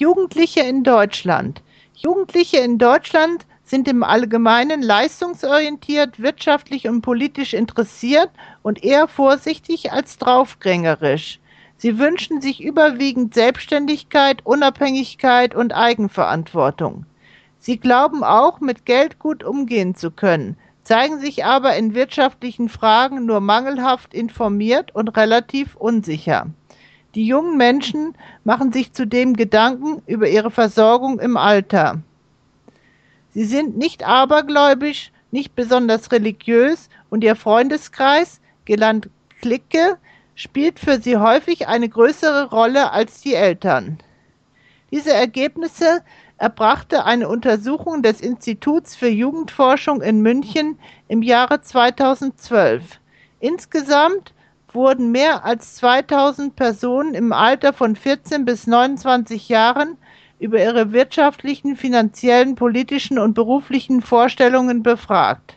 Jugendliche in Deutschland. Jugendliche in Deutschland sind im Allgemeinen leistungsorientiert, wirtschaftlich und politisch interessiert und eher vorsichtig als draufgängerisch. Sie wünschen sich überwiegend Selbstständigkeit, Unabhängigkeit und Eigenverantwortung. Sie glauben auch, mit Geld gut umgehen zu können, zeigen sich aber in wirtschaftlichen Fragen nur mangelhaft informiert und relativ unsicher. Die jungen Menschen machen sich zudem Gedanken über ihre Versorgung im Alter. Sie sind nicht abergläubisch, nicht besonders religiös und ihr Freundeskreis, genannt Clique, spielt für sie häufig eine größere Rolle als die Eltern. Diese Ergebnisse erbrachte eine Untersuchung des Instituts für Jugendforschung in München im Jahre 2012. Insgesamt wurden mehr als 2000 Personen im Alter von 14 bis 29 Jahren über ihre wirtschaftlichen, finanziellen, politischen und beruflichen Vorstellungen befragt.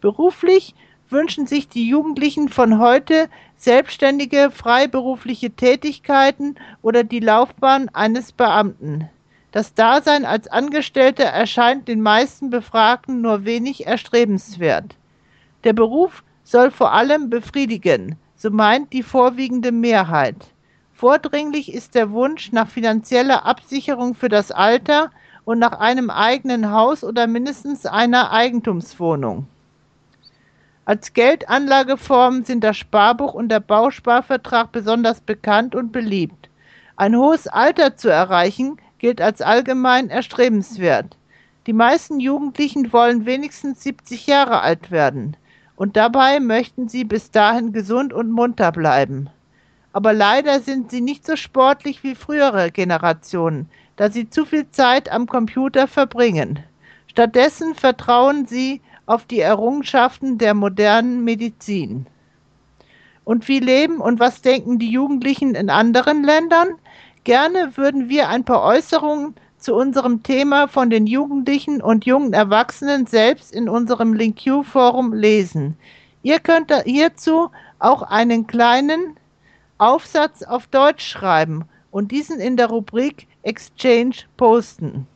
Beruflich wünschen sich die Jugendlichen von heute selbstständige freiberufliche Tätigkeiten oder die Laufbahn eines Beamten. Das Dasein als Angestellter erscheint den meisten Befragten nur wenig erstrebenswert. Der Beruf soll vor allem befriedigen, so meint die vorwiegende Mehrheit. Vordringlich ist der Wunsch nach finanzieller Absicherung für das Alter und nach einem eigenen Haus oder mindestens einer Eigentumswohnung. Als Geldanlageform sind das Sparbuch und der Bausparvertrag besonders bekannt und beliebt. Ein hohes Alter zu erreichen gilt als allgemein erstrebenswert. Die meisten Jugendlichen wollen wenigstens 70 Jahre alt werden und dabei möchten sie bis dahin gesund und munter bleiben. Aber leider sind sie nicht so sportlich wie frühere Generationen, da sie zu viel Zeit am Computer verbringen. Stattdessen vertrauen sie auf die Errungenschaften der modernen Medizin. Und wie leben und was denken die Jugendlichen in anderen Ländern? Gerne würden wir ein paar Äußerungen zu unserem Thema von den Jugendlichen und jungen Erwachsenen selbst in unserem LinkU-Forum lesen. Ihr könnt hierzu auch einen kleinen Aufsatz auf Deutsch schreiben und diesen in der Rubrik Exchange posten.